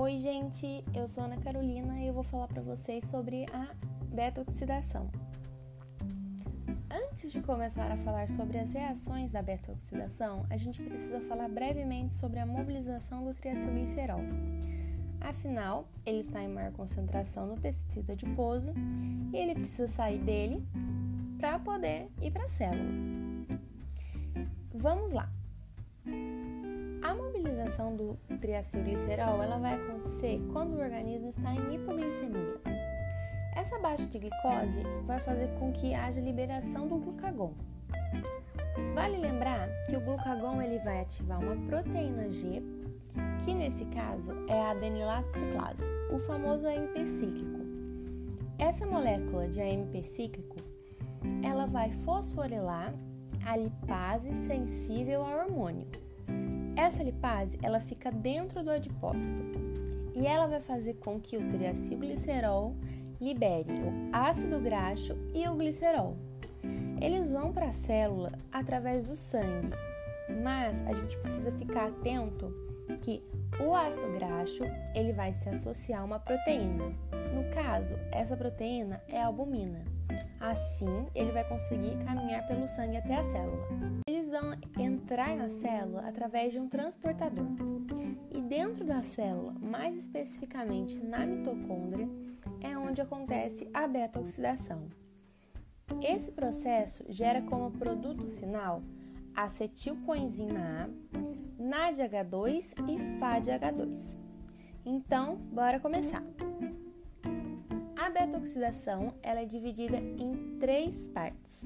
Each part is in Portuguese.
Oi, gente, eu sou Ana Carolina e eu vou falar para vocês sobre a beta-oxidação. Antes de começar a falar sobre as reações da beta-oxidação, a gente precisa falar brevemente sobre a mobilização do triacilglicerol. Afinal, ele está em maior concentração no tecido adiposo e ele precisa sair dele para poder ir para a célula. Vamos lá. A mobilização do triacilglicerol ela vai acontecer quando o organismo está em hipoglicemia. Essa baixa de glicose vai fazer com que haja liberação do glucagon. Vale lembrar que o glucagon ele vai ativar uma proteína G, que nesse caso é a adenilase ciclase, o famoso AMP cíclico. Essa molécula de AMP cíclico, ela vai fosforilar a lipase sensível ao hormônio. Essa lipase, ela fica dentro do adipócito e ela vai fazer com que o triacilglicerol libere o ácido graxo e o glicerol. Eles vão para a célula através do sangue, mas a gente precisa ficar atento que o ácido graxo ele vai se associar a uma proteína. No caso, essa proteína é a albumina. Assim, ele vai conseguir caminhar pelo sangue até a célula. Vão entrar na célula através de um transportador. E dentro da célula, mais especificamente na mitocôndria, é onde acontece a beta-oxidação. Esse processo gera como produto final acetilcoenzima A, NADH2 e FADH2. Então, bora começar. A beta-oxidação ela é dividida em três partes: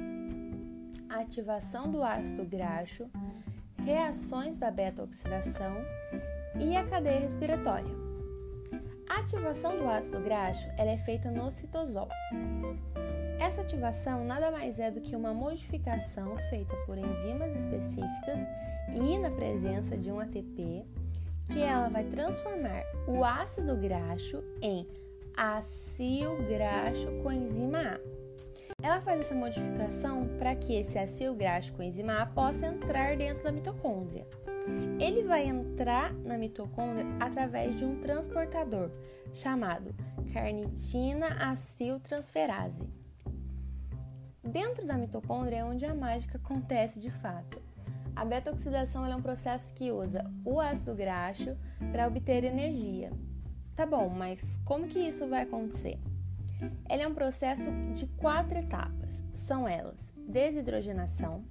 ativação do ácido graxo, reações da beta-oxidação e a cadeia respiratória. A ativação do ácido graxo ela é feita no citosol. Essa ativação nada mais é do que uma modificação feita por enzimas específicas e na presença de um ATP, que ela vai transformar o ácido graxo em acil graxo coenzima A. Ela faz essa modificação para que esse acil graxo coenzima possa entrar dentro da mitocôndria. Ele vai entrar na mitocôndria através de um transportador chamado carnitina aciltransferase. Dentro da mitocôndria é onde a mágica acontece de fato. A beta-oxidação é um processo que usa o ácido graxo para obter energia, Tá bom, mas como que isso vai acontecer? Ele é um processo de quatro etapas. São elas: desidrogenação,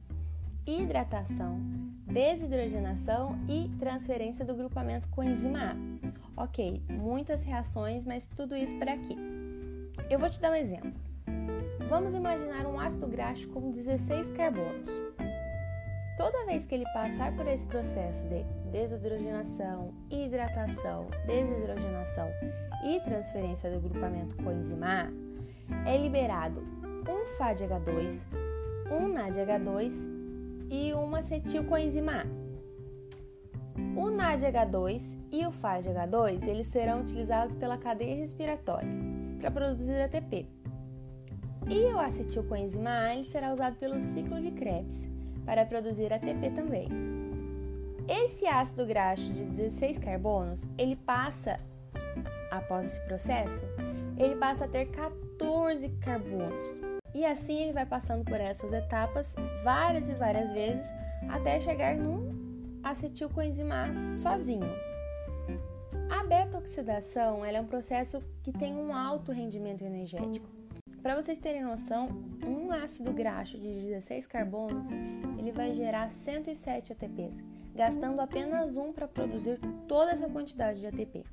hidratação, desidrogenação e transferência do grupamento coenzima A. Ok, muitas reações, mas tudo isso para aqui. Eu vou te dar um exemplo. Vamos imaginar um ácido graxo com 16 carbonos. Toda vez que ele passar por esse processo de desidrogenação, hidratação, desidrogenação e transferência do grupamento coenzima A, é liberado um FADH2, um NADH2 e uma acetilcoenzima A. O NADH2 e o FADH2 eles serão utilizados pela cadeia respiratória para produzir ATP. E o acetilcoenzima A ele será usado pelo ciclo de Krebs para produzir ATP também. Esse ácido graxo de 16 carbonos, ele passa, após esse processo, ele passa a ter 14 carbonos. E assim ele vai passando por essas etapas várias e várias vezes até chegar num acetilcoenzima sozinho. A beta-oxidação é um processo que tem um alto rendimento energético. Para vocês terem noção, um ácido graxo de 16 carbonos ele vai gerar 107 ATPs, gastando apenas um para produzir toda essa quantidade de ATP.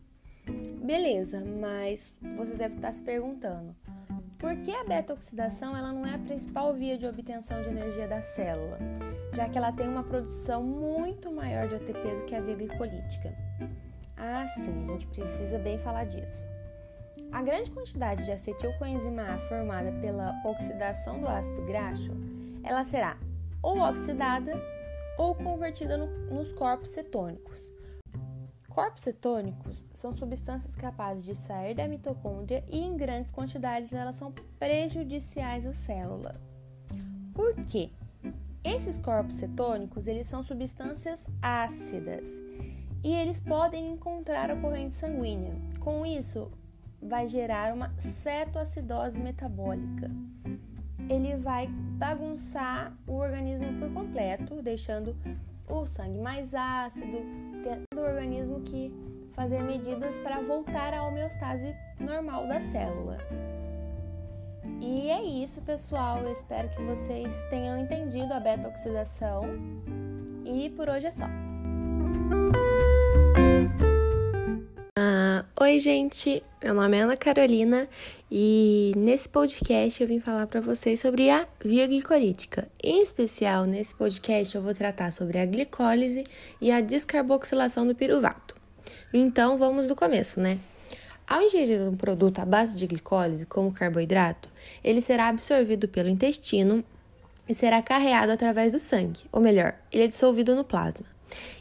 Beleza, mas você deve estar se perguntando: por que a beta-oxidação ela não é a principal via de obtenção de energia da célula, já que ela tem uma produção muito maior de ATP do que a via glicolítica? Ah, sim, a gente precisa bem falar disso. A grande quantidade de acetilcoenzima A formada pela oxidação do ácido graxo, ela será ou oxidada ou convertida no, nos corpos cetônicos. Corpos cetônicos são substâncias capazes de sair da mitocôndria e em grandes quantidades elas são prejudiciais à célula. Por quê? Esses corpos cetônicos, eles são substâncias ácidas e eles podem encontrar a corrente sanguínea. Com isso, vai gerar uma cetoacidose metabólica. Ele vai bagunçar o organismo por completo, deixando o sangue mais ácido, tendo o organismo que fazer medidas para voltar à homeostase normal da célula. E é isso, pessoal. Eu espero que vocês tenham entendido a beta-oxidação. E por hoje é só. Oi, gente. Meu nome é Ana Carolina e nesse podcast eu vim falar para vocês sobre a via glicolítica. Em especial, nesse podcast eu vou tratar sobre a glicólise e a descarboxilação do piruvato. Então, vamos do começo, né? Ao ingerir um produto à base de glicólise, como carboidrato, ele será absorvido pelo intestino e será carreado através do sangue, ou melhor, ele é dissolvido no plasma.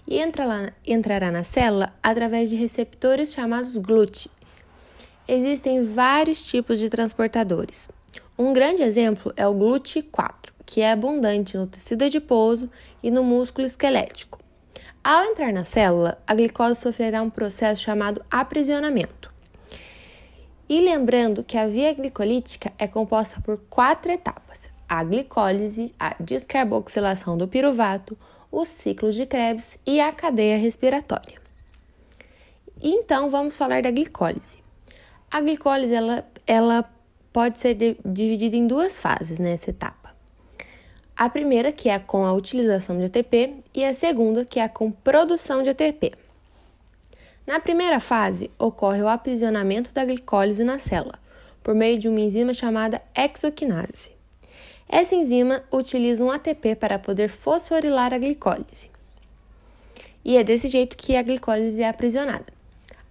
E entra lá, entrará na célula através de receptores chamados GLUT. Existem vários tipos de transportadores. Um grande exemplo é o GLUT4, que é abundante no tecido adiposo e no músculo esquelético. Ao entrar na célula, a glicose sofrerá um processo chamado aprisionamento. E lembrando que a via glicolítica é composta por quatro etapas: a glicólise, a descarboxilação do piruvato, o ciclo de Krebs e a cadeia respiratória. Então vamos falar da glicólise. A glicólise ela, ela pode ser de, dividida em duas fases nessa etapa. A primeira, que é com a utilização de ATP, e a segunda, que é com produção de ATP. Na primeira fase, ocorre o aprisionamento da glicólise na célula, por meio de uma enzima chamada exoquinase. Essa enzima utiliza um ATP para poder fosforilar a glicólise. E é desse jeito que a glicólise é aprisionada.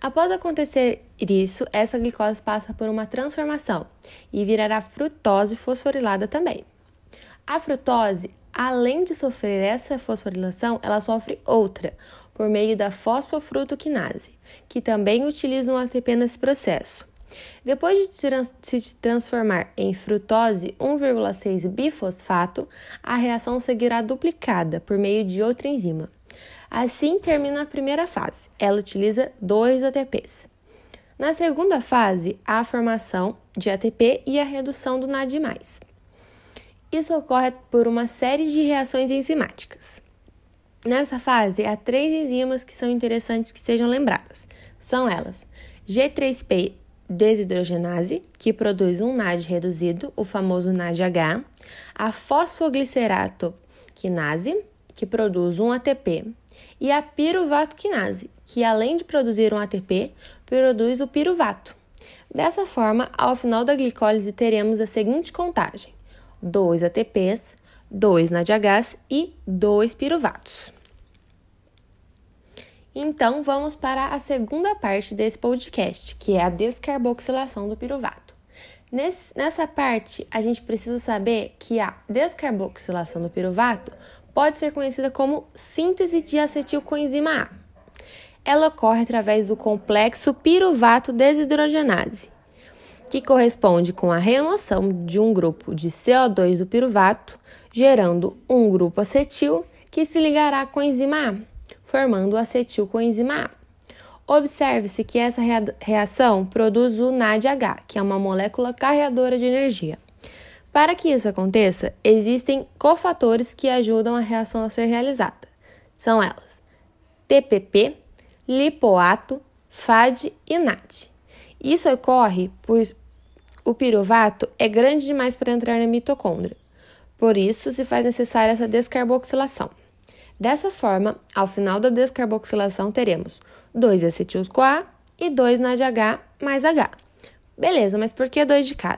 Após acontecer isso, essa glicose passa por uma transformação e virará frutose fosforilada também. A frutose, além de sofrer essa fosforilação, ela sofre outra, por meio da fosfofrutoquinase, que também utiliza um ATP nesse processo. Depois de se transformar em frutose 1,6 bifosfato, a reação seguirá duplicada por meio de outra enzima. Assim termina a primeira fase. Ela utiliza dois ATPs. Na segunda fase, há a formação de ATP e a redução do NAD+. Isso ocorre por uma série de reações enzimáticas. Nessa fase, há três enzimas que são interessantes que sejam lembradas. São elas: G3P desidrogenase, que produz um NAD reduzido, o famoso NADH, a fosfoglicerato quinase, que produz um ATP, e a piruvato quinase, que além de produzir um ATP, produz o piruvato. Dessa forma, ao final da glicólise teremos a seguinte contagem: 2 ATPs, 2 NADHs e 2 piruvatos. Então, vamos para a segunda parte desse podcast, que é a descarboxilação do piruvato. Nesse, nessa parte, a gente precisa saber que a descarboxilação do piruvato pode ser conhecida como síntese de acetilcoenzima A. Ela ocorre através do complexo piruvato desidrogenase, que corresponde com a remoção de um grupo de CO2 do piruvato, gerando um grupo acetil que se ligará com a enzima A formando acetilcoenzima A. Observe-se que essa reação produz o NADH, que é uma molécula carreadora de energia. Para que isso aconteça, existem cofatores que ajudam a reação a ser realizada. São elas: TPP, lipoato, FAD e NAD. Isso ocorre pois o piruvato é grande demais para entrar na mitocôndria. Por isso, se faz necessária essa descarboxilação. Dessa forma, ao final da descarboxilação, teremos 2 acetil-CoA e 2 NADH mais H. Beleza, mas por que dois de cada?